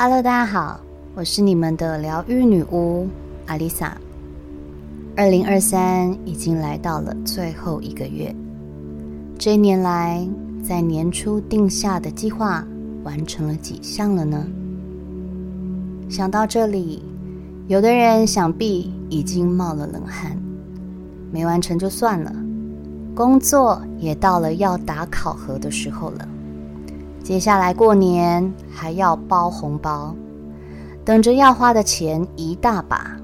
Hello，大家好，我是你们的疗愈女巫阿丽萨。二零二三已经来到了最后一个月，这一年来，在年初定下的计划完成了几项了呢？想到这里，有的人想必已经冒了冷汗，没完成就算了，工作也到了要打考核的时候了。接下来过年还要包红包，等着要花的钱一大把，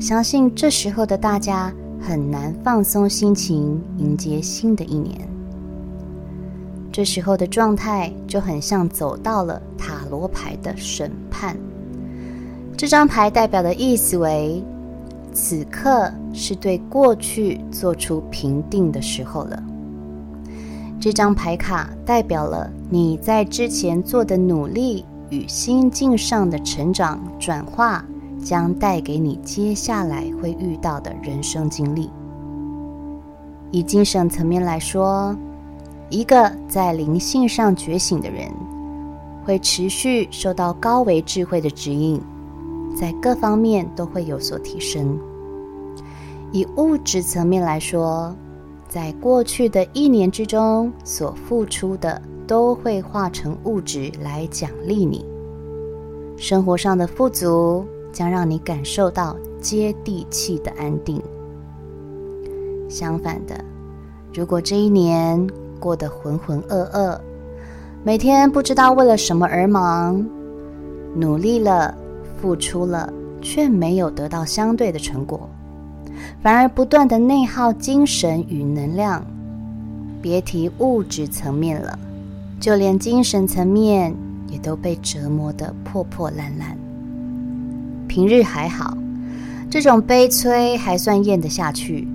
相信这时候的大家很难放松心情迎接新的一年。这时候的状态就很像走到了塔罗牌的审判，这张牌代表的意思为：此刻是对过去做出评定的时候了。这张牌卡代表了你在之前做的努力与心境上的成长转化，将带给你接下来会遇到的人生经历。以精神层面来说，一个在灵性上觉醒的人，会持续受到高维智慧的指引，在各方面都会有所提升。以物质层面来说，在过去的一年之中，所付出的都会化成物质来奖励你。生活上的富足将让你感受到接地气的安定。相反的，如果这一年过得浑浑噩噩，每天不知道为了什么而忙，努力了，付出了，却没有得到相对的成果。反而不断的内耗精神与能量，别提物质层面了，就连精神层面也都被折磨得破破烂烂。平日还好，这种悲催还算咽得下去。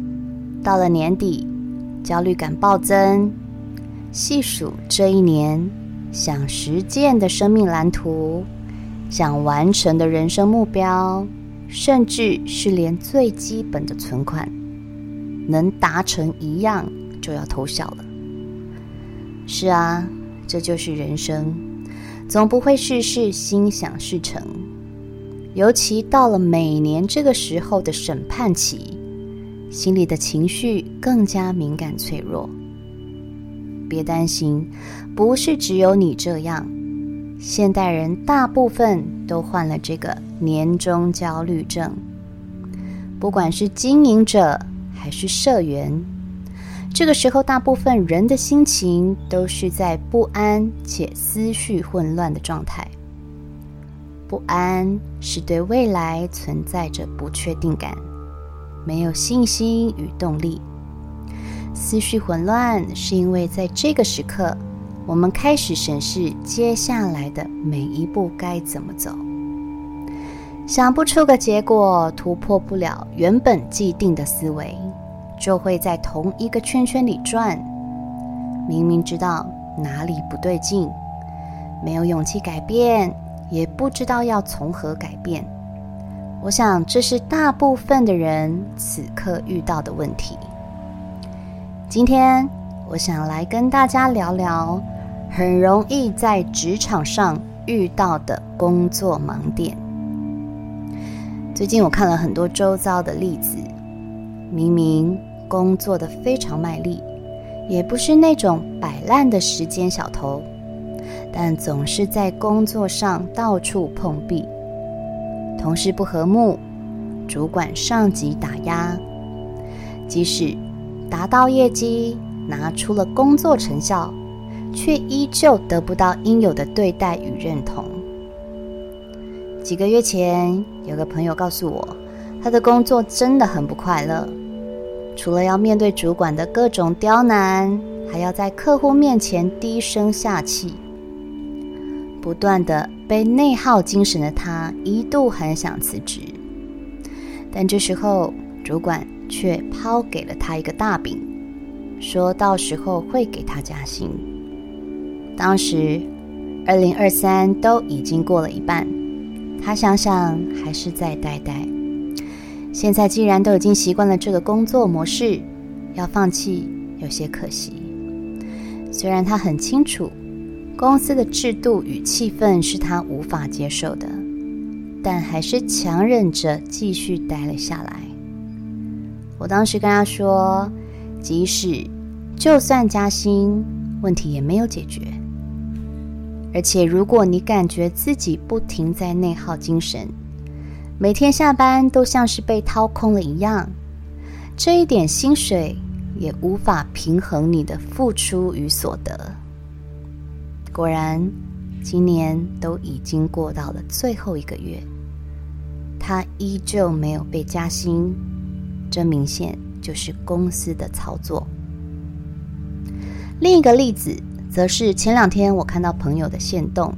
到了年底，焦虑感暴增。细数这一年，想实践的生命蓝图，想完成的人生目标。甚至是连最基本的存款能达成一样，就要偷笑了。是啊，这就是人生，总不会事事心想事成。尤其到了每年这个时候的审判期，心里的情绪更加敏感脆弱。别担心，不是只有你这样。现代人大部分都患了这个年终焦虑症，不管是经营者还是社员，这个时候大部分人的心情都是在不安且思绪混乱的状态。不安是对未来存在着不确定感，没有信心与动力；思绪混乱是因为在这个时刻。我们开始审视接下来的每一步该怎么走，想不出个结果，突破不了原本既定的思维，就会在同一个圈圈里转。明明知道哪里不对劲，没有勇气改变，也不知道要从何改变。我想这是大部分的人此刻遇到的问题。今天我想来跟大家聊聊。很容易在职场上遇到的工作盲点。最近我看了很多周遭的例子，明明工作的非常卖力，也不是那种摆烂的时间小偷，但总是在工作上到处碰壁，同事不和睦，主管上级打压，即使达到业绩，拿出了工作成效。却依旧得不到应有的对待与认同。几个月前，有个朋友告诉我，他的工作真的很不快乐，除了要面对主管的各种刁难，还要在客户面前低声下气，不断的被内耗精神的他，一度很想辞职。但这时候，主管却抛给了他一个大饼，说到时候会给他加薪。当时，二零二三都已经过了一半，他想想还是再待待。现在既然都已经习惯了这个工作模式，要放弃有些可惜。虽然他很清楚，公司的制度与气氛是他无法接受的，但还是强忍着继续待了下来。我当时跟他说，即使就算加薪，问题也没有解决。而且如果你感觉自己不停在内耗精神，每天下班都像是被掏空了一样，这一点薪水也无法平衡你的付出与所得。果然，今年都已经过到了最后一个月，他依旧没有被加薪，这明显就是公司的操作。另一个例子，则是前两天我看到朋友的线动，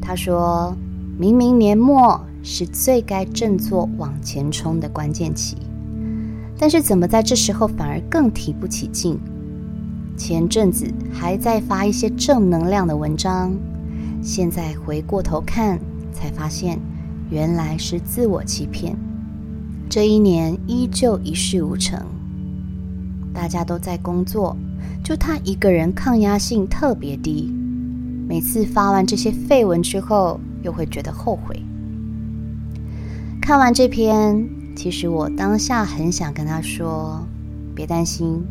他说明明年末是最该振作往前冲的关键期，但是怎么在这时候反而更提不起劲？前阵子还在发一些正能量的文章，现在回过头看，才发现原来是自我欺骗。这一年依旧一事无成，大家都在工作，就他一个人抗压性特别低。每次发完这些废文之后，又会觉得后悔。看完这篇，其实我当下很想跟他说。别担心，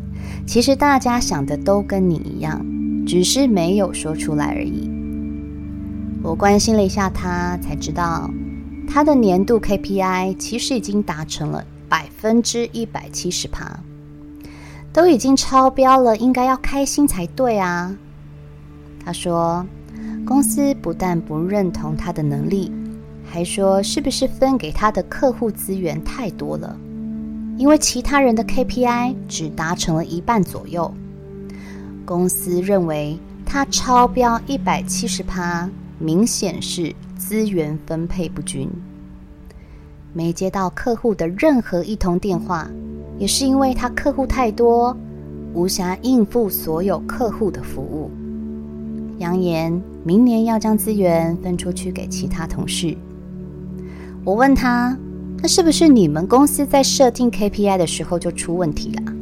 其实大家想的都跟你一样，只是没有说出来而已。我关心了一下他，才知道他的年度 KPI 其实已经达成了百分之一百七十趴，都已经超标了，应该要开心才对啊。他说，公司不但不认同他的能力，还说是不是分给他的客户资源太多了。因为其他人的 KPI 只达成了一半左右，公司认为他超标一百七十趴，明显是资源分配不均。没接到客户的任何一通电话，也是因为他客户太多，无暇应付所有客户的服务。扬言明年要将资源分出去给其他同事。我问他。那是不是你们公司在设定 KPI 的时候就出问题了？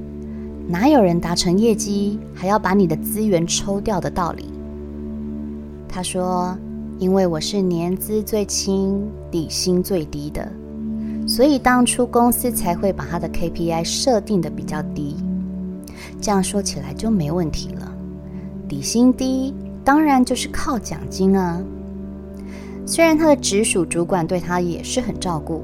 哪有人达成业绩还要把你的资源抽掉的道理？他说：“因为我是年资最轻、底薪最低的，所以当初公司才会把他的 KPI 设定的比较低。这样说起来就没问题了。底薪低，当然就是靠奖金啊。虽然他的直属主管对他也是很照顾。”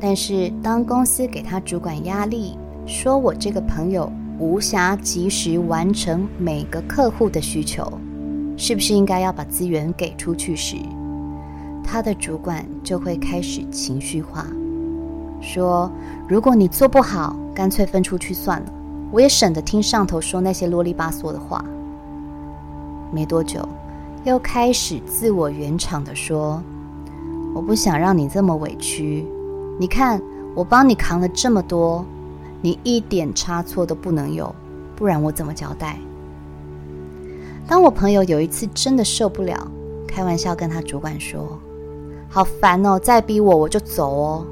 但是，当公司给他主管压力，说我这个朋友无暇及时完成每个客户的需求，是不是应该要把资源给出去时，他的主管就会开始情绪化，说：“如果你做不好，干脆分出去算了，我也省得听上头说那些啰里吧嗦的话。”没多久，又开始自我圆场的说：“我不想让你这么委屈。”你看，我帮你扛了这么多，你一点差错都不能有，不然我怎么交代？当我朋友有一次真的受不了，开玩笑跟他主管说：“好烦哦，再逼我我就走哦。”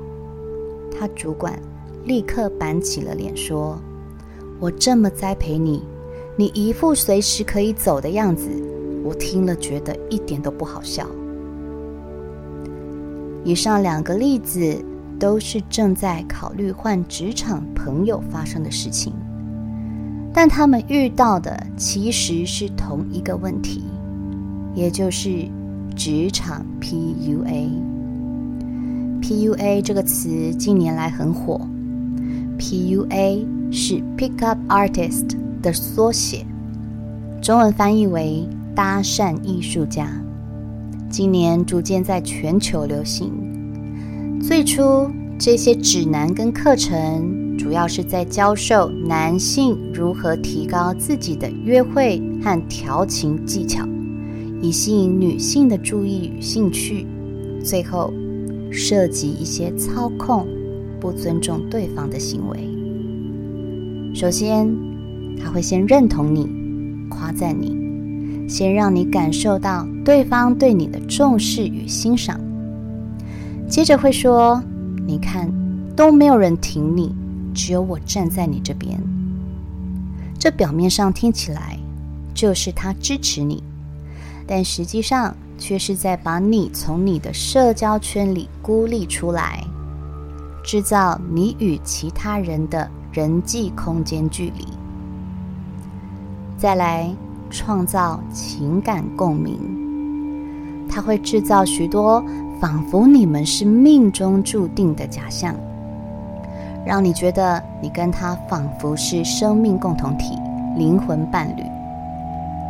他主管立刻板起了脸说：“我这么栽培你，你一副随时可以走的样子，我听了觉得一点都不好笑。”以上两个例子。都是正在考虑换职场朋友发生的事情，但他们遇到的其实是同一个问题，也就是职场 PUA。PUA 这个词近年来很火，PUA 是 Pickup Artist 的缩写，中文翻译为搭讪艺术家，今年逐渐在全球流行。最初，这些指南跟课程主要是在教授男性如何提高自己的约会和调情技巧，以吸引女性的注意与兴趣。最后，涉及一些操控、不尊重对方的行为。首先，他会先认同你，夸赞你，先让你感受到对方对你的重视与欣赏。接着会说：“你看，都没有人挺你，只有我站在你这边。”这表面上听起来就是他支持你，但实际上却是在把你从你的社交圈里孤立出来，制造你与其他人的人际空间距离。再来，创造情感共鸣，它会制造许多仿佛你们是命中注定的假象，让你觉得你跟他仿佛是生命共同体、灵魂伴侣。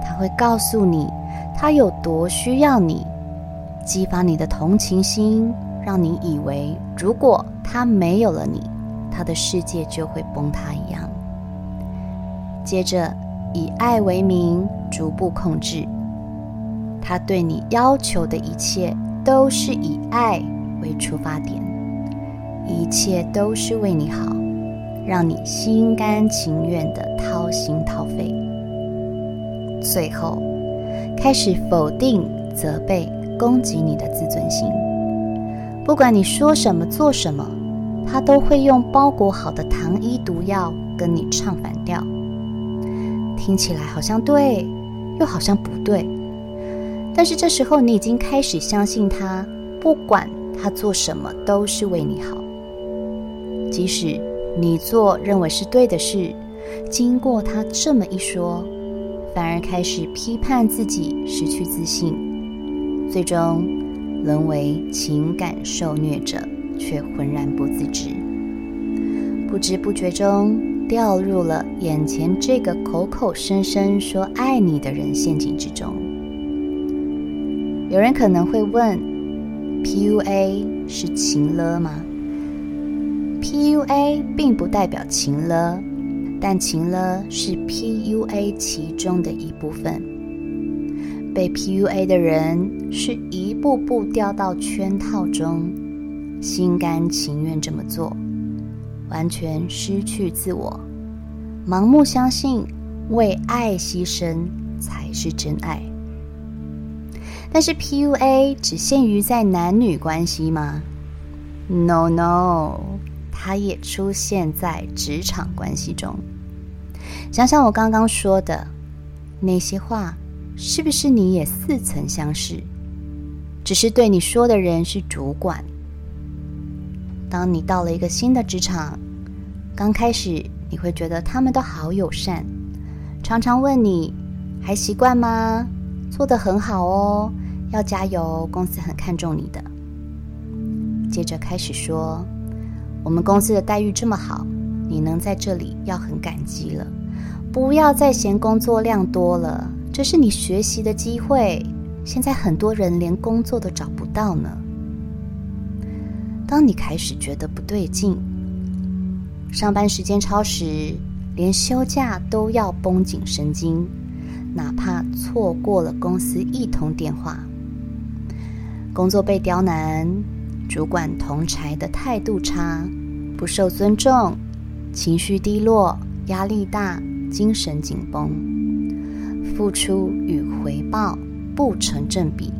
他会告诉你。他有多需要你，激发你的同情心，让你以为如果他没有了你，他的世界就会崩塌一样。接着以爱为名，逐步控制。他对你要求的一切都是以爱为出发点，一切都是为你好，让你心甘情愿地掏心掏肺。最后。开始否定、责备、攻击你的自尊心。不管你说什么、做什么，他都会用包裹好的糖衣毒药跟你唱反调。听起来好像对，又好像不对。但是这时候，你已经开始相信他，不管他做什么都是为你好。即使你做认为是对的事，经过他这么一说。反而开始批判自己，失去自信，最终沦为情感受虐者，却浑然不自知，不知不觉中掉入了眼前这个口口声声说爱你的人陷阱之中。有人可能会问：PUA 是情勒吗？PUA 并不代表情勒。但情勒是 PUA 其中的一部分，被 PUA 的人是一步步掉到圈套中，心甘情愿这么做，完全失去自我，盲目相信为爱牺牲才是真爱。但是 PUA 只限于在男女关系吗？No No，它也出现在职场关系中。想想我刚刚说的那些话，是不是你也似曾相识？只是对你说的人是主管。当你到了一个新的职场，刚开始你会觉得他们都好友善，常常问你还习惯吗？做得很好哦，要加油，公司很看重你的。接着开始说，我们公司的待遇这么好，你能在这里要很感激了。不要再嫌工作量多了，这是你学习的机会。现在很多人连工作都找不到呢。当你开始觉得不对劲，上班时间超时，连休假都要绷紧神经，哪怕错过了公司一通电话，工作被刁难，主管同柴的态度差，不受尊重，情绪低落，压力大。精神紧绷，付出与回报不成正比，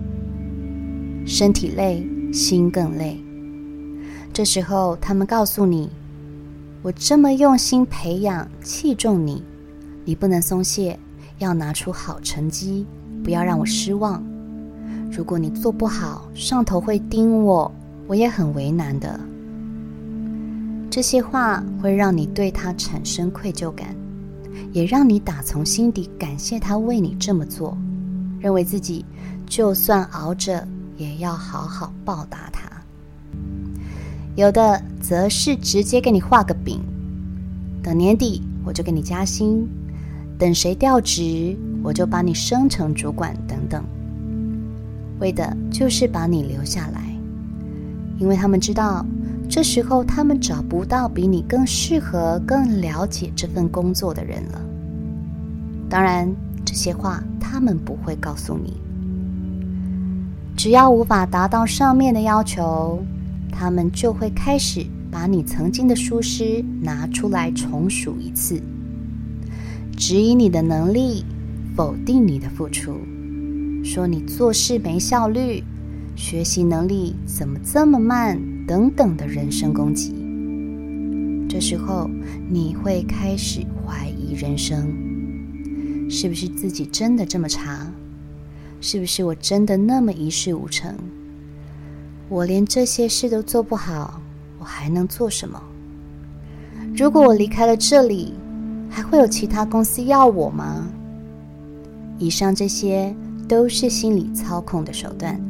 身体累，心更累。这时候，他们告诉你：“我这么用心培养、器重你，你不能松懈，要拿出好成绩，不要让我失望。如果你做不好，上头会盯我，我也很为难的。”这些话会让你对他产生愧疚感。也让你打从心底感谢他为你这么做，认为自己就算熬着也要好好报答他。有的则是直接给你画个饼，等年底我就给你加薪，等谁调职我就把你升成主管等等，为的就是把你留下来，因为他们知道。这时候，他们找不到比你更适合、更了解这份工作的人了。当然，这些话他们不会告诉你。只要无法达到上面的要求，他们就会开始把你曾经的疏失拿出来重数一次，质疑你的能力，否定你的付出，说你做事没效率，学习能力怎么这么慢。等等的人身攻击，这时候你会开始怀疑人生，是不是自己真的这么差？是不是我真的那么一事无成？我连这些事都做不好，我还能做什么？如果我离开了这里，还会有其他公司要我吗？以上这些都是心理操控的手段。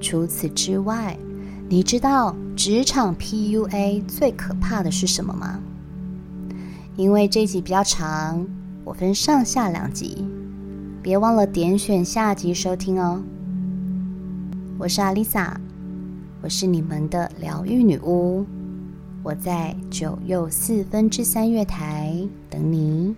除此之外，你知道职场 PUA 最可怕的是什么吗？因为这集比较长，我分上下两集，别忘了点选下集收听哦。我是阿丽萨，我是你们的疗愈女巫。我在九又四分之三月台等你。